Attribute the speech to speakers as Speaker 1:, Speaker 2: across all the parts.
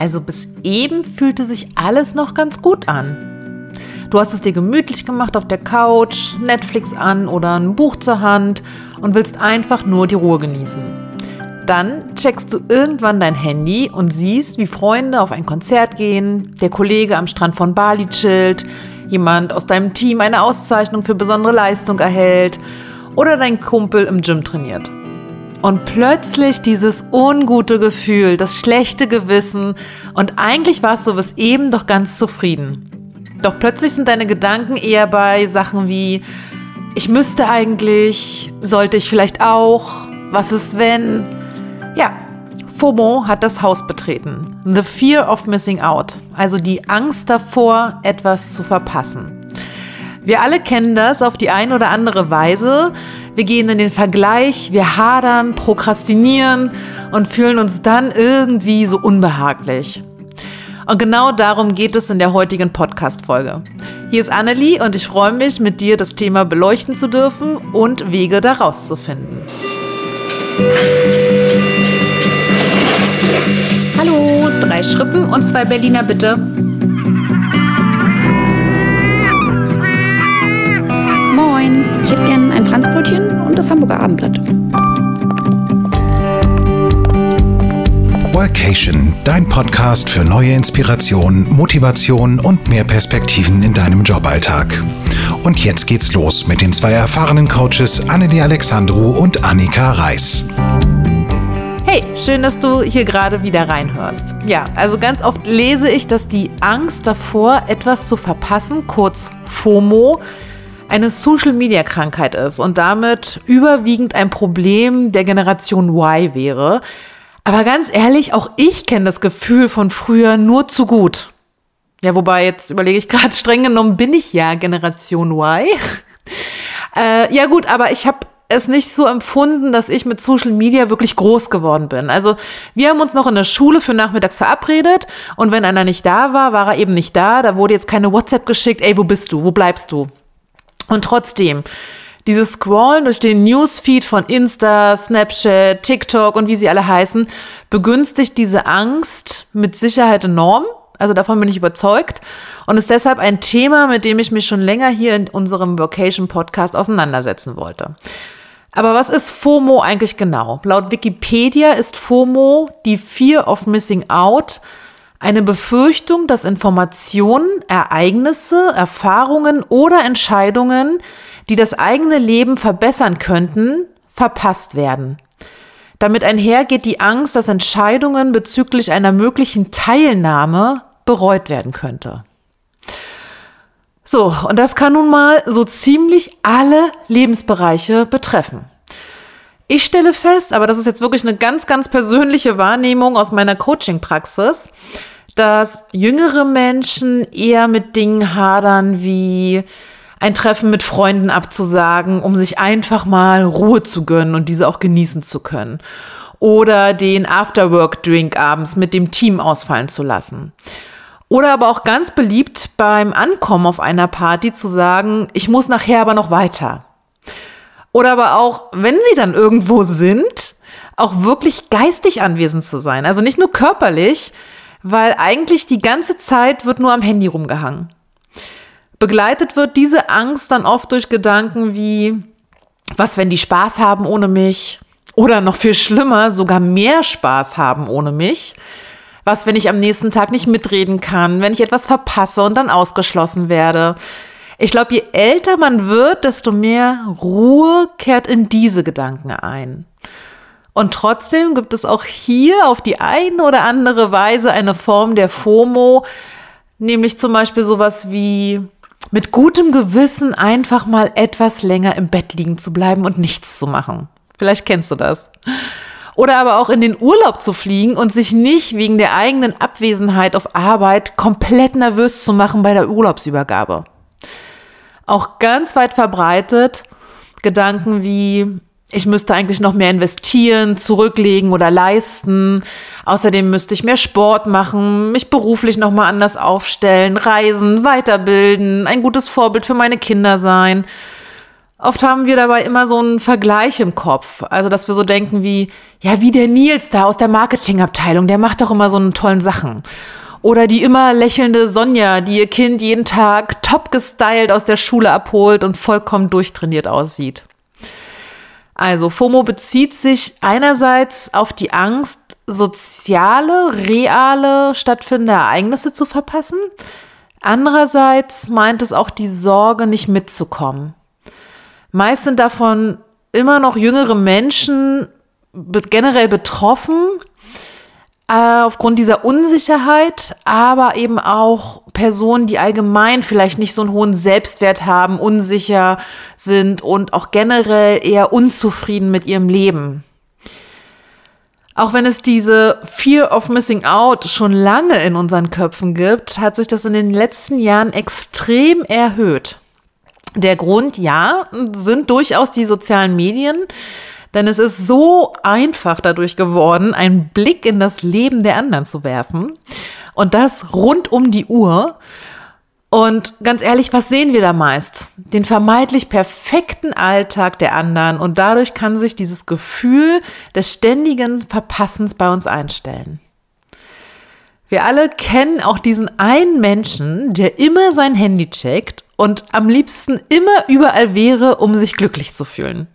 Speaker 1: Also bis eben fühlte sich alles noch ganz gut an. Du hast es dir gemütlich gemacht auf der Couch, Netflix an oder ein Buch zur Hand und willst einfach nur die Ruhe genießen. Dann checkst du irgendwann dein Handy und siehst, wie Freunde auf ein Konzert gehen, der Kollege am Strand von Bali chillt, jemand aus deinem Team eine Auszeichnung für besondere Leistung erhält oder dein Kumpel im Gym trainiert. Und plötzlich dieses ungute Gefühl, das schlechte Gewissen und eigentlich warst du bis eben doch ganz zufrieden. Doch plötzlich sind deine Gedanken eher bei Sachen wie, ich müsste eigentlich, sollte ich vielleicht auch, was ist wenn? Ja, FOMO hat das Haus betreten. The Fear of Missing Out, also die Angst davor, etwas zu verpassen. Wir alle kennen das auf die eine oder andere Weise. Wir gehen in den Vergleich, wir hadern, prokrastinieren und fühlen uns dann irgendwie so unbehaglich. Und genau darum geht es in der heutigen Podcast-Folge. Hier ist Annelie und ich freue mich, mit dir das Thema beleuchten zu dürfen und Wege daraus zu finden.
Speaker 2: Hallo, drei Schrippen und zwei Berliner bitte. Das Hamburger Abendblatt.
Speaker 3: Workation, dein Podcast für neue Inspiration, Motivation und mehr Perspektiven in deinem Joballtag. Und jetzt geht's los mit den zwei erfahrenen Coaches Annelie Alexandru und Annika Reis.
Speaker 1: Hey, schön, dass du hier gerade wieder reinhörst. Ja, also ganz oft lese ich, dass die Angst davor, etwas zu verpassen, kurz FOMO, eine Social-Media-Krankheit ist und damit überwiegend ein Problem der Generation Y wäre. Aber ganz ehrlich, auch ich kenne das Gefühl von früher nur zu gut. Ja, wobei jetzt überlege ich gerade, streng genommen bin ich ja Generation Y. äh, ja gut, aber ich habe es nicht so empfunden, dass ich mit Social Media wirklich groß geworden bin. Also wir haben uns noch in der Schule für nachmittags verabredet und wenn einer nicht da war, war er eben nicht da. Da wurde jetzt keine WhatsApp geschickt, ey, wo bist du, wo bleibst du? Und trotzdem, dieses Scrollen durch den Newsfeed von Insta, Snapchat, TikTok und wie sie alle heißen, begünstigt diese Angst mit Sicherheit enorm. Also davon bin ich überzeugt und ist deshalb ein Thema, mit dem ich mich schon länger hier in unserem Vocation Podcast auseinandersetzen wollte. Aber was ist FOMO eigentlich genau? Laut Wikipedia ist FOMO die Fear of Missing Out, eine Befürchtung, dass Informationen, Ereignisse, Erfahrungen oder Entscheidungen, die das eigene Leben verbessern könnten, verpasst werden. Damit einhergeht die Angst, dass Entscheidungen bezüglich einer möglichen Teilnahme bereut werden könnte. So, und das kann nun mal so ziemlich alle Lebensbereiche betreffen. Ich stelle fest, aber das ist jetzt wirklich eine ganz, ganz persönliche Wahrnehmung aus meiner Coaching-Praxis, dass jüngere Menschen eher mit Dingen hadern wie ein Treffen mit Freunden abzusagen, um sich einfach mal Ruhe zu gönnen und diese auch genießen zu können. Oder den Afterwork-Drink abends mit dem Team ausfallen zu lassen. Oder aber auch ganz beliebt beim Ankommen auf einer Party zu sagen, ich muss nachher aber noch weiter. Oder aber auch, wenn sie dann irgendwo sind, auch wirklich geistig anwesend zu sein. Also nicht nur körperlich, weil eigentlich die ganze Zeit wird nur am Handy rumgehangen. Begleitet wird diese Angst dann oft durch Gedanken wie, was, wenn die Spaß haben ohne mich? Oder noch viel schlimmer, sogar mehr Spaß haben ohne mich? Was, wenn ich am nächsten Tag nicht mitreden kann, wenn ich etwas verpasse und dann ausgeschlossen werde? Ich glaube, je älter man wird, desto mehr Ruhe kehrt in diese Gedanken ein. Und trotzdem gibt es auch hier auf die eine oder andere Weise eine Form der FOMO, nämlich zum Beispiel sowas wie mit gutem Gewissen einfach mal etwas länger im Bett liegen zu bleiben und nichts zu machen. Vielleicht kennst du das. Oder aber auch in den Urlaub zu fliegen und sich nicht wegen der eigenen Abwesenheit auf Arbeit komplett nervös zu machen bei der Urlaubsübergabe. Auch ganz weit verbreitet Gedanken wie, ich müsste eigentlich noch mehr investieren, zurücklegen oder leisten. Außerdem müsste ich mehr Sport machen, mich beruflich noch mal anders aufstellen, reisen, weiterbilden, ein gutes Vorbild für meine Kinder sein. Oft haben wir dabei immer so einen Vergleich im Kopf. Also, dass wir so denken wie, ja, wie der Nils da aus der Marketingabteilung, der macht doch immer so eine tollen Sachen. Oder die immer lächelnde Sonja, die ihr Kind jeden Tag top gestylt aus der Schule abholt und vollkommen durchtrainiert aussieht. Also, FOMO bezieht sich einerseits auf die Angst, soziale, reale, stattfindende Ereignisse zu verpassen. Andererseits meint es auch die Sorge, nicht mitzukommen. Meist sind davon immer noch jüngere Menschen generell betroffen äh, aufgrund dieser Unsicherheit, aber eben auch Personen, die allgemein vielleicht nicht so einen hohen Selbstwert haben, unsicher sind und auch generell eher unzufrieden mit ihrem Leben. Auch wenn es diese Fear of Missing Out schon lange in unseren Köpfen gibt, hat sich das in den letzten Jahren extrem erhöht. Der Grund, ja, sind durchaus die sozialen Medien, denn es ist so einfach dadurch geworden, einen Blick in das Leben der anderen zu werfen und das rund um die Uhr. Und ganz ehrlich, was sehen wir da meist? Den vermeintlich perfekten Alltag der anderen und dadurch kann sich dieses Gefühl des ständigen Verpassens bei uns einstellen. Wir alle kennen auch diesen einen Menschen, der immer sein Handy checkt und am liebsten immer überall wäre, um sich glücklich zu fühlen.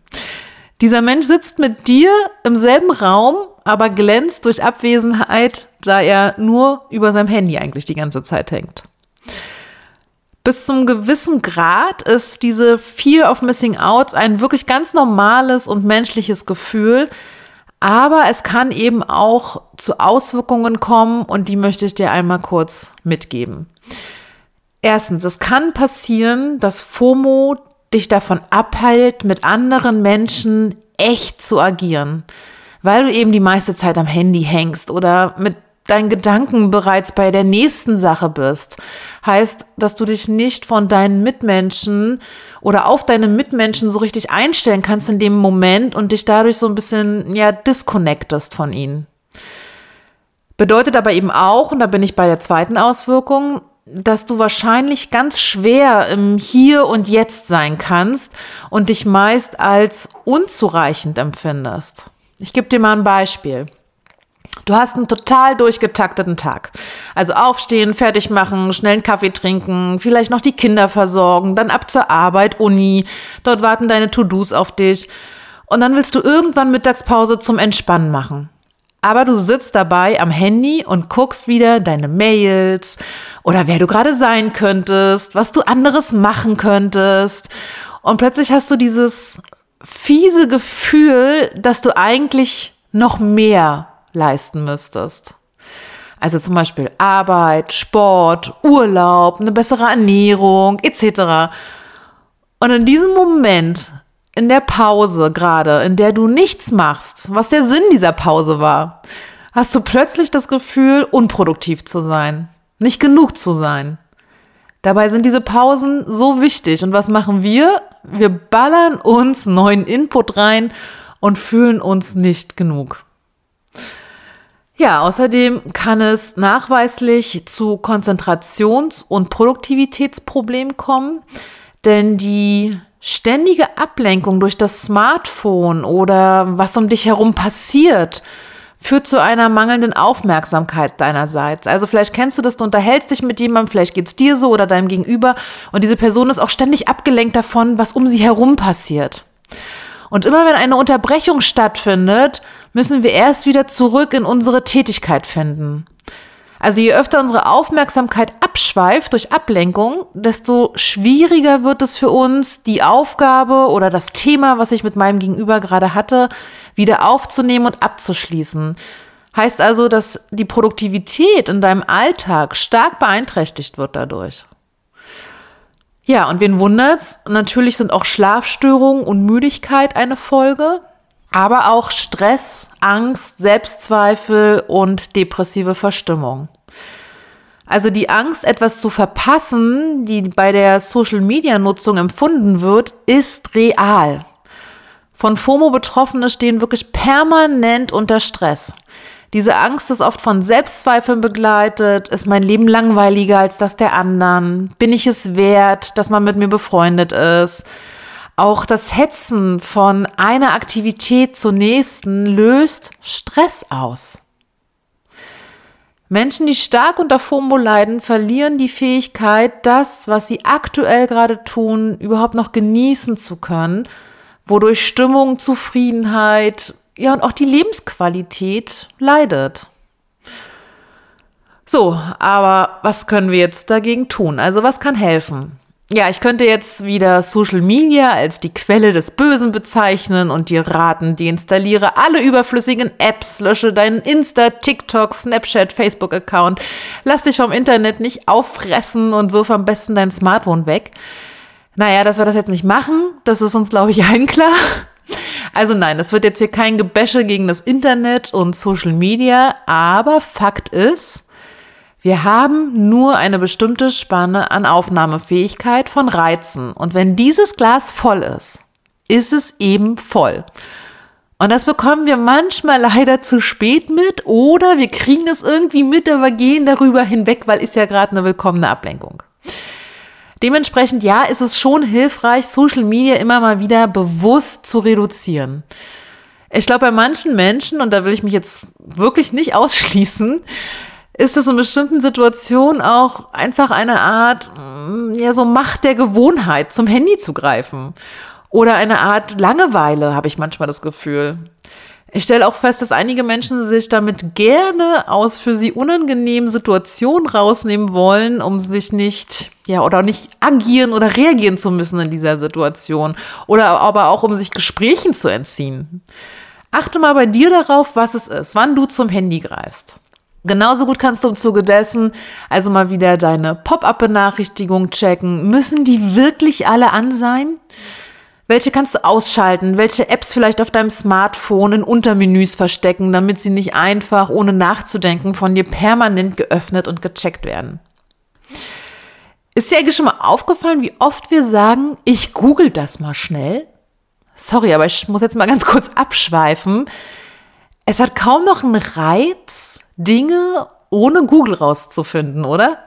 Speaker 1: Dieser Mensch sitzt mit dir im selben Raum, aber glänzt durch Abwesenheit, da er nur über seinem Handy eigentlich die ganze Zeit hängt. Bis zum gewissen Grad ist diese Fear of Missing Out ein wirklich ganz normales und menschliches Gefühl, aber es kann eben auch zu Auswirkungen kommen und die möchte ich dir einmal kurz mitgeben. Erstens, es kann passieren, dass FOMO dich davon abhält, mit anderen Menschen echt zu agieren, weil du eben die meiste Zeit am Handy hängst oder mit deinen Gedanken bereits bei der nächsten Sache bist. Heißt, dass du dich nicht von deinen Mitmenschen oder auf deine Mitmenschen so richtig einstellen kannst in dem Moment und dich dadurch so ein bisschen, ja, disconnectest von ihnen. Bedeutet aber eben auch, und da bin ich bei der zweiten Auswirkung, dass du wahrscheinlich ganz schwer im Hier und Jetzt sein kannst und dich meist als unzureichend empfindest. Ich gebe dir mal ein Beispiel. Du hast einen total durchgetakteten Tag. Also aufstehen, fertig machen, schnell einen Kaffee trinken, vielleicht noch die Kinder versorgen, dann ab zur Arbeit, Uni. Dort warten deine To-Dos auf dich. Und dann willst du irgendwann Mittagspause zum Entspannen machen aber du sitzt dabei am Handy und guckst wieder deine Mails oder wer du gerade sein könntest, was du anderes machen könntest. Und plötzlich hast du dieses fiese Gefühl, dass du eigentlich noch mehr leisten müsstest. Also zum Beispiel Arbeit, Sport, Urlaub, eine bessere Ernährung etc. Und in diesem Moment in der Pause gerade, in der du nichts machst, was der Sinn dieser Pause war, hast du plötzlich das Gefühl, unproduktiv zu sein, nicht genug zu sein. Dabei sind diese Pausen so wichtig. Und was machen wir? Wir ballern uns neuen Input rein und fühlen uns nicht genug. Ja, außerdem kann es nachweislich zu Konzentrations- und Produktivitätsproblemen kommen, denn die ständige Ablenkung durch das Smartphone oder was um dich herum passiert, führt zu einer mangelnden Aufmerksamkeit deinerseits. Also vielleicht kennst du das, du unterhältst dich mit jemandem, vielleicht geht es dir so oder deinem Gegenüber und diese Person ist auch ständig abgelenkt davon, was um sie herum passiert. Und immer wenn eine Unterbrechung stattfindet, müssen wir erst wieder zurück in unsere Tätigkeit finden. Also je öfter unsere Aufmerksamkeit abschweift durch Ablenkung, desto schwieriger wird es für uns, die Aufgabe oder das Thema, was ich mit meinem Gegenüber gerade hatte, wieder aufzunehmen und abzuschließen. Heißt also, dass die Produktivität in deinem Alltag stark beeinträchtigt wird dadurch. Ja, und wen wundert's? Natürlich sind auch Schlafstörungen und Müdigkeit eine Folge aber auch Stress, Angst, Selbstzweifel und depressive Verstimmung. Also die Angst, etwas zu verpassen, die bei der Social-Media-Nutzung empfunden wird, ist real. Von FOMO-Betroffene stehen wirklich permanent unter Stress. Diese Angst ist oft von Selbstzweifeln begleitet. Ist mein Leben langweiliger als das der anderen? Bin ich es wert, dass man mit mir befreundet ist? Auch das Hetzen von einer Aktivität zur nächsten löst Stress aus. Menschen, die stark unter FOMO leiden, verlieren die Fähigkeit, das, was sie aktuell gerade tun, überhaupt noch genießen zu können, wodurch Stimmung, Zufriedenheit, ja und auch die Lebensqualität leidet. So, aber was können wir jetzt dagegen tun? Also was kann helfen? Ja, ich könnte jetzt wieder Social Media als die Quelle des Bösen bezeichnen und dir raten, deinstalliere alle überflüssigen Apps, lösche deinen Insta, TikTok, Snapchat, Facebook-Account, lass dich vom Internet nicht auffressen und wirf am besten dein Smartphone weg. Naja, dass wir das jetzt nicht machen, das ist uns, glaube ich, allen klar. Also nein, es wird jetzt hier kein Gebäsche gegen das Internet und Social Media, aber Fakt ist, wir haben nur eine bestimmte Spanne an Aufnahmefähigkeit von Reizen. Und wenn dieses Glas voll ist, ist es eben voll. Und das bekommen wir manchmal leider zu spät mit oder wir kriegen es irgendwie mit, aber gehen darüber hinweg, weil ist ja gerade eine willkommene Ablenkung. Dementsprechend ja, ist es schon hilfreich, Social Media immer mal wieder bewusst zu reduzieren. Ich glaube, bei manchen Menschen, und da will ich mich jetzt wirklich nicht ausschließen, ist es in bestimmten Situationen auch einfach eine Art, mm, ja, so Macht der Gewohnheit, zum Handy zu greifen. Oder eine Art Langeweile, habe ich manchmal das Gefühl. Ich stelle auch fest, dass einige Menschen sich damit gerne aus für sie unangenehmen Situationen rausnehmen wollen, um sich nicht, ja, oder nicht agieren oder reagieren zu müssen in dieser Situation. Oder aber auch, um sich Gesprächen zu entziehen. Achte mal bei dir darauf, was es ist, wann du zum Handy greifst. Genauso gut kannst du im Zuge dessen also mal wieder deine Pop-up-Benachrichtigung checken. Müssen die wirklich alle an sein? Welche kannst du ausschalten? Welche Apps vielleicht auf deinem Smartphone in Untermenüs verstecken, damit sie nicht einfach, ohne nachzudenken, von dir permanent geöffnet und gecheckt werden? Ist dir eigentlich schon mal aufgefallen, wie oft wir sagen, ich google das mal schnell? Sorry, aber ich muss jetzt mal ganz kurz abschweifen. Es hat kaum noch einen Reiz, Dinge ohne Google rauszufinden, oder?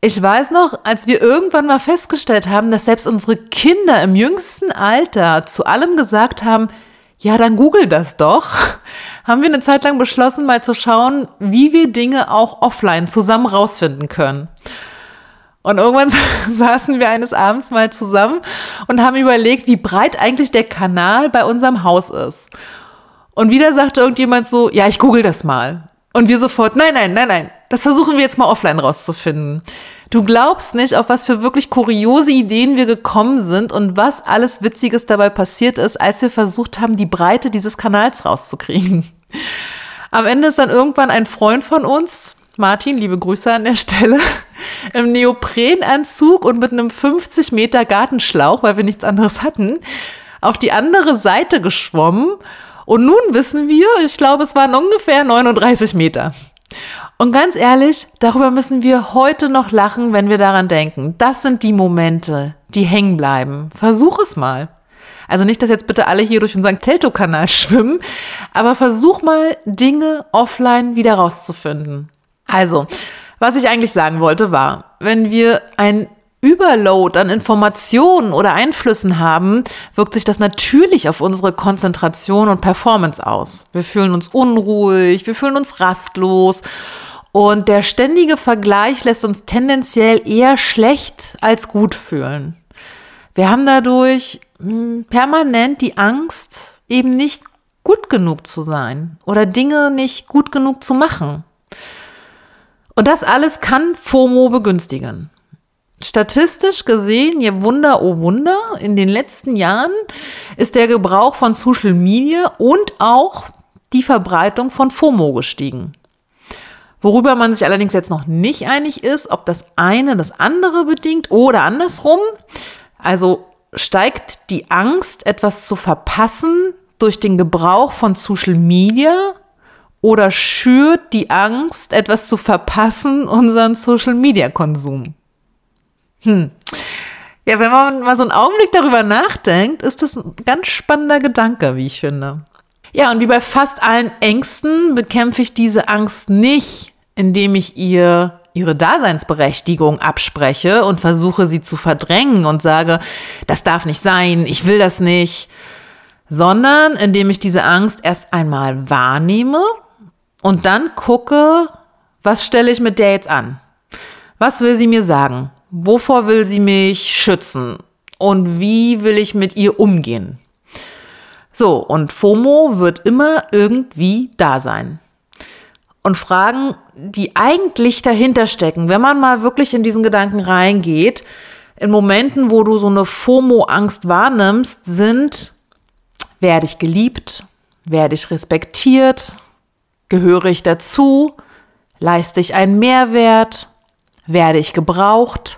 Speaker 1: Ich weiß noch, als wir irgendwann mal festgestellt haben, dass selbst unsere Kinder im jüngsten Alter zu allem gesagt haben, ja, dann google das doch, haben wir eine Zeit lang beschlossen, mal zu schauen, wie wir Dinge auch offline zusammen rausfinden können. Und irgendwann saßen wir eines Abends mal zusammen und haben überlegt, wie breit eigentlich der Kanal bei unserem Haus ist. Und wieder sagte irgendjemand so, ja, ich google das mal. Und wir sofort, nein, nein, nein, nein, das versuchen wir jetzt mal offline rauszufinden. Du glaubst nicht, auf was für wirklich kuriose Ideen wir gekommen sind und was alles Witziges dabei passiert ist, als wir versucht haben, die Breite dieses Kanals rauszukriegen. Am Ende ist dann irgendwann ein Freund von uns, Martin, liebe Grüße an der Stelle, im Neoprenanzug und mit einem 50 Meter Gartenschlauch, weil wir nichts anderes hatten, auf die andere Seite geschwommen und nun wissen wir, ich glaube, es waren ungefähr 39 Meter. Und ganz ehrlich, darüber müssen wir heute noch lachen, wenn wir daran denken. Das sind die Momente, die hängen bleiben. Versuch es mal. Also nicht, dass jetzt bitte alle hier durch unseren Telto-Kanal schwimmen, aber versuch mal, Dinge offline wieder rauszufinden. Also, was ich eigentlich sagen wollte war, wenn wir ein Überload an Informationen oder Einflüssen haben, wirkt sich das natürlich auf unsere Konzentration und Performance aus. Wir fühlen uns unruhig, wir fühlen uns rastlos und der ständige Vergleich lässt uns tendenziell eher schlecht als gut fühlen. Wir haben dadurch hm, permanent die Angst, eben nicht gut genug zu sein oder Dinge nicht gut genug zu machen. Und das alles kann FOMO begünstigen. Statistisch gesehen, ihr Wunder, oh Wunder, in den letzten Jahren ist der Gebrauch von Social Media und auch die Verbreitung von FOMO gestiegen. Worüber man sich allerdings jetzt noch nicht einig ist, ob das eine das andere bedingt oder andersrum. Also steigt die Angst, etwas zu verpassen durch den Gebrauch von Social Media oder schürt die Angst, etwas zu verpassen, unseren Social Media Konsum? Hm. Ja, wenn man mal so einen Augenblick darüber nachdenkt, ist das ein ganz spannender Gedanke, wie ich finde. Ja, und wie bei fast allen Ängsten bekämpfe ich diese Angst nicht, indem ich ihr ihre Daseinsberechtigung abspreche und versuche sie zu verdrängen und sage, das darf nicht sein, ich will das nicht, sondern indem ich diese Angst erst einmal wahrnehme und dann gucke, was stelle ich mit der jetzt an? Was will sie mir sagen? Wovor will sie mich schützen? Und wie will ich mit ihr umgehen? So, und FOMO wird immer irgendwie da sein. Und Fragen, die eigentlich dahinter stecken, wenn man mal wirklich in diesen Gedanken reingeht, in Momenten, wo du so eine FOMO-Angst wahrnimmst, sind, werde ich geliebt? Werde ich respektiert? Gehöre ich dazu? Leiste ich einen Mehrwert? Werde ich gebraucht?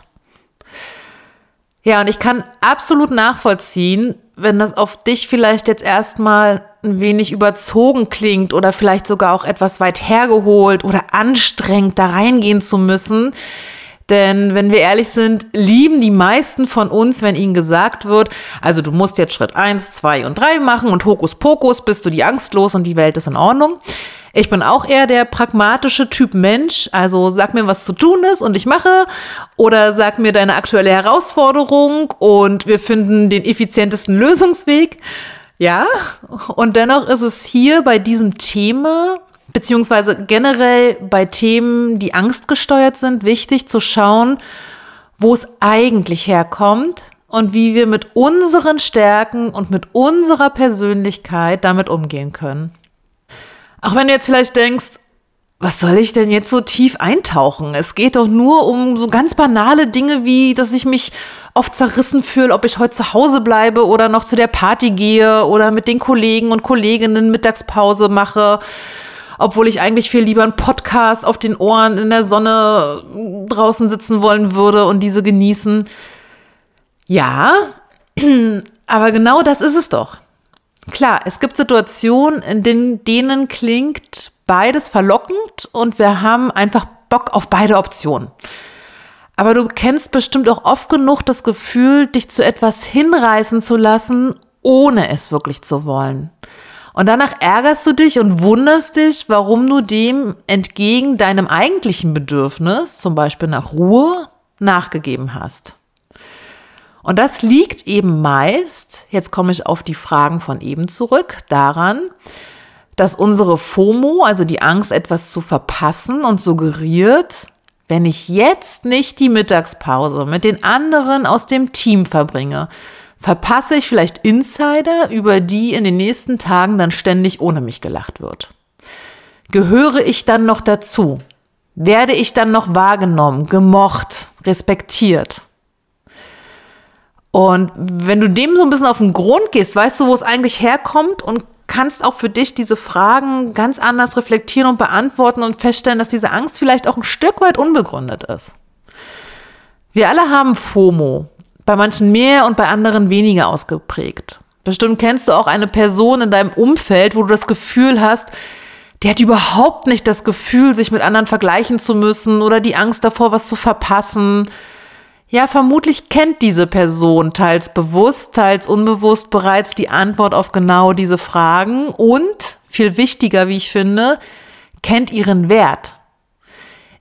Speaker 1: Ja, und ich kann absolut nachvollziehen, wenn das auf dich vielleicht jetzt erstmal ein wenig überzogen klingt oder vielleicht sogar auch etwas weit hergeholt oder anstrengend da reingehen zu müssen. Denn wenn wir ehrlich sind, lieben die meisten von uns, wenn ihnen gesagt wird, also du musst jetzt Schritt eins, zwei und drei machen und Hokuspokus bist du die Angst los und die Welt ist in Ordnung. Ich bin auch eher der pragmatische Typ Mensch. Also sag mir, was zu tun ist und ich mache. Oder sag mir deine aktuelle Herausforderung und wir finden den effizientesten Lösungsweg. Ja, und dennoch ist es hier bei diesem Thema, beziehungsweise generell bei Themen, die angstgesteuert sind, wichtig zu schauen, wo es eigentlich herkommt und wie wir mit unseren Stärken und mit unserer Persönlichkeit damit umgehen können. Auch wenn du jetzt vielleicht denkst, was soll ich denn jetzt so tief eintauchen? Es geht doch nur um so ganz banale Dinge wie, dass ich mich oft zerrissen fühle, ob ich heute zu Hause bleibe oder noch zu der Party gehe oder mit den Kollegen und Kolleginnen Mittagspause mache, obwohl ich eigentlich viel lieber einen Podcast auf den Ohren in der Sonne draußen sitzen wollen würde und diese genießen. Ja, aber genau das ist es doch. Klar, es gibt Situationen, in denen, denen klingt beides verlockend und wir haben einfach Bock auf beide Optionen. Aber du kennst bestimmt auch oft genug das Gefühl, dich zu etwas hinreißen zu lassen, ohne es wirklich zu wollen. Und danach ärgerst du dich und wunderst dich, warum du dem entgegen deinem eigentlichen Bedürfnis, zum Beispiel nach Ruhe, nachgegeben hast. Und das liegt eben meist, jetzt komme ich auf die Fragen von eben zurück, daran, dass unsere FOMO, also die Angst, etwas zu verpassen und suggeriert, wenn ich jetzt nicht die Mittagspause mit den anderen aus dem Team verbringe, verpasse ich vielleicht Insider, über die in den nächsten Tagen dann ständig ohne mich gelacht wird. Gehöre ich dann noch dazu? Werde ich dann noch wahrgenommen, gemocht, respektiert? Und wenn du dem so ein bisschen auf den Grund gehst, weißt du, wo es eigentlich herkommt und kannst auch für dich diese Fragen ganz anders reflektieren und beantworten und feststellen, dass diese Angst vielleicht auch ein Stück weit unbegründet ist. Wir alle haben FOMO, bei manchen mehr und bei anderen weniger ausgeprägt. Bestimmt kennst du auch eine Person in deinem Umfeld, wo du das Gefühl hast, die hat überhaupt nicht das Gefühl, sich mit anderen vergleichen zu müssen oder die Angst davor, was zu verpassen ja, vermutlich kennt diese Person teils bewusst, teils unbewusst bereits die Antwort auf genau diese Fragen und, viel wichtiger, wie ich finde, kennt ihren Wert.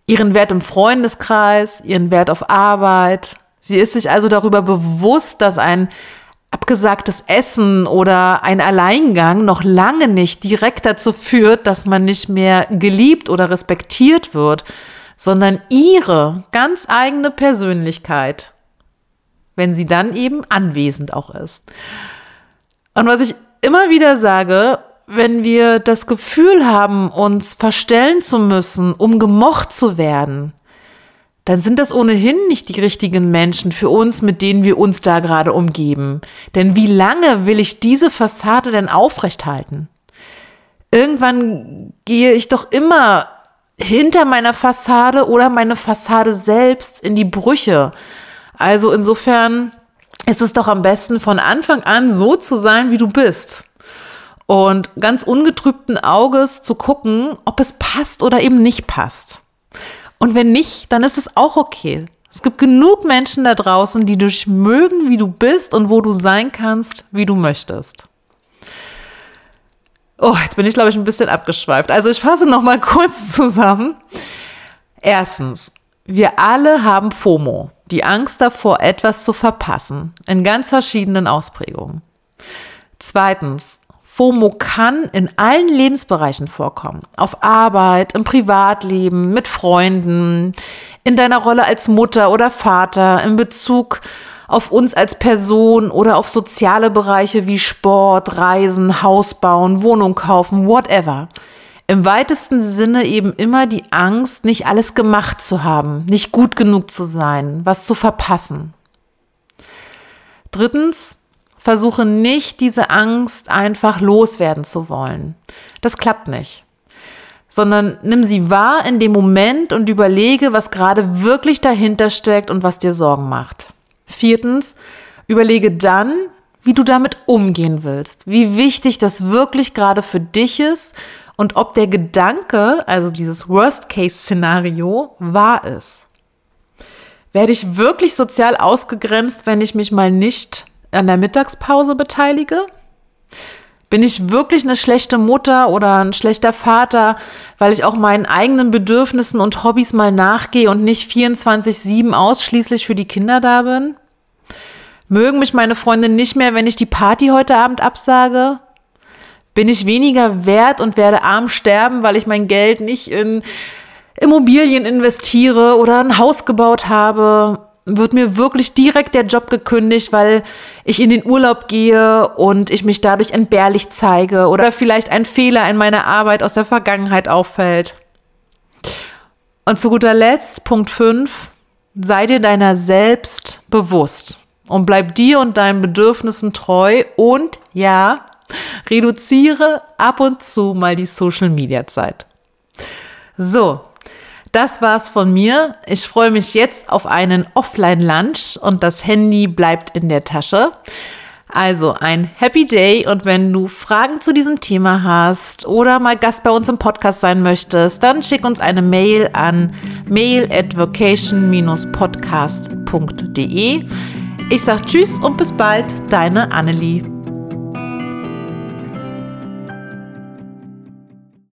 Speaker 1: Ihren Wert im Freundeskreis, ihren Wert auf Arbeit. Sie ist sich also darüber bewusst, dass ein abgesagtes Essen oder ein Alleingang noch lange nicht direkt dazu führt, dass man nicht mehr geliebt oder respektiert wird, sondern ihre ganz eigene Persönlichkeit, wenn sie dann eben anwesend auch ist. Und was ich immer wieder sage, wenn wir das Gefühl haben, uns verstellen zu müssen, um gemocht zu werden, dann sind das ohnehin nicht die richtigen Menschen für uns, mit denen wir uns da gerade umgeben. Denn wie lange will ich diese Fassade denn aufrechthalten? Irgendwann gehe ich doch immer hinter meiner Fassade oder meine Fassade selbst in die Brüche. Also insofern ist es doch am besten von Anfang an so zu sein, wie du bist. Und ganz ungetrübten Auges zu gucken, ob es passt oder eben nicht passt. Und wenn nicht, dann ist es auch okay. Es gibt genug Menschen da draußen, die dich mögen, wie du bist und wo du sein kannst, wie du möchtest. Oh, jetzt bin ich, glaube ich, ein bisschen abgeschweift. Also ich fasse noch mal kurz zusammen. Erstens, Wir alle haben FOMO, die Angst davor, etwas zu verpassen, in ganz verschiedenen Ausprägungen. Zweitens, FOMO kann in allen Lebensbereichen vorkommen. Auf Arbeit, im Privatleben, mit Freunden, in deiner Rolle als Mutter oder Vater, in Bezug auf uns als Person oder auf soziale Bereiche wie Sport, Reisen, Haus bauen, Wohnung kaufen, whatever. Im weitesten Sinne eben immer die Angst, nicht alles gemacht zu haben, nicht gut genug zu sein, was zu verpassen. Drittens, versuche nicht diese Angst einfach loswerden zu wollen. Das klappt nicht. Sondern nimm sie wahr in dem Moment und überlege, was gerade wirklich dahinter steckt und was dir Sorgen macht. Viertens, überlege dann, wie du damit umgehen willst, wie wichtig das wirklich gerade für dich ist und ob der Gedanke, also dieses Worst-Case-Szenario, wahr ist. Werde ich wirklich sozial ausgegrenzt, wenn ich mich mal nicht an der Mittagspause beteilige? Bin ich wirklich eine schlechte Mutter oder ein schlechter Vater, weil ich auch meinen eigenen Bedürfnissen und Hobbys mal nachgehe und nicht 24-7 ausschließlich für die Kinder da bin? Mögen mich meine Freunde nicht mehr, wenn ich die Party heute Abend absage? Bin ich weniger wert und werde arm sterben, weil ich mein Geld nicht in Immobilien investiere oder ein Haus gebaut habe? Wird mir wirklich direkt der Job gekündigt, weil ich in den Urlaub gehe und ich mich dadurch entbehrlich zeige oder vielleicht ein Fehler in meiner Arbeit aus der Vergangenheit auffällt? Und zu guter Letzt, Punkt 5, sei dir deiner selbst bewusst und bleib dir und deinen Bedürfnissen treu und ja, reduziere ab und zu mal die Social Media Zeit. So, das war's von mir. Ich freue mich jetzt auf einen Offline-Lunch und das Handy bleibt in der Tasche. Also ein Happy Day und wenn du Fragen zu diesem Thema hast oder mal Gast bei uns im Podcast sein möchtest, dann schick uns eine Mail an mail at vocation-podcast.de. Ich sag Tschüss und bis bald, deine Annelie.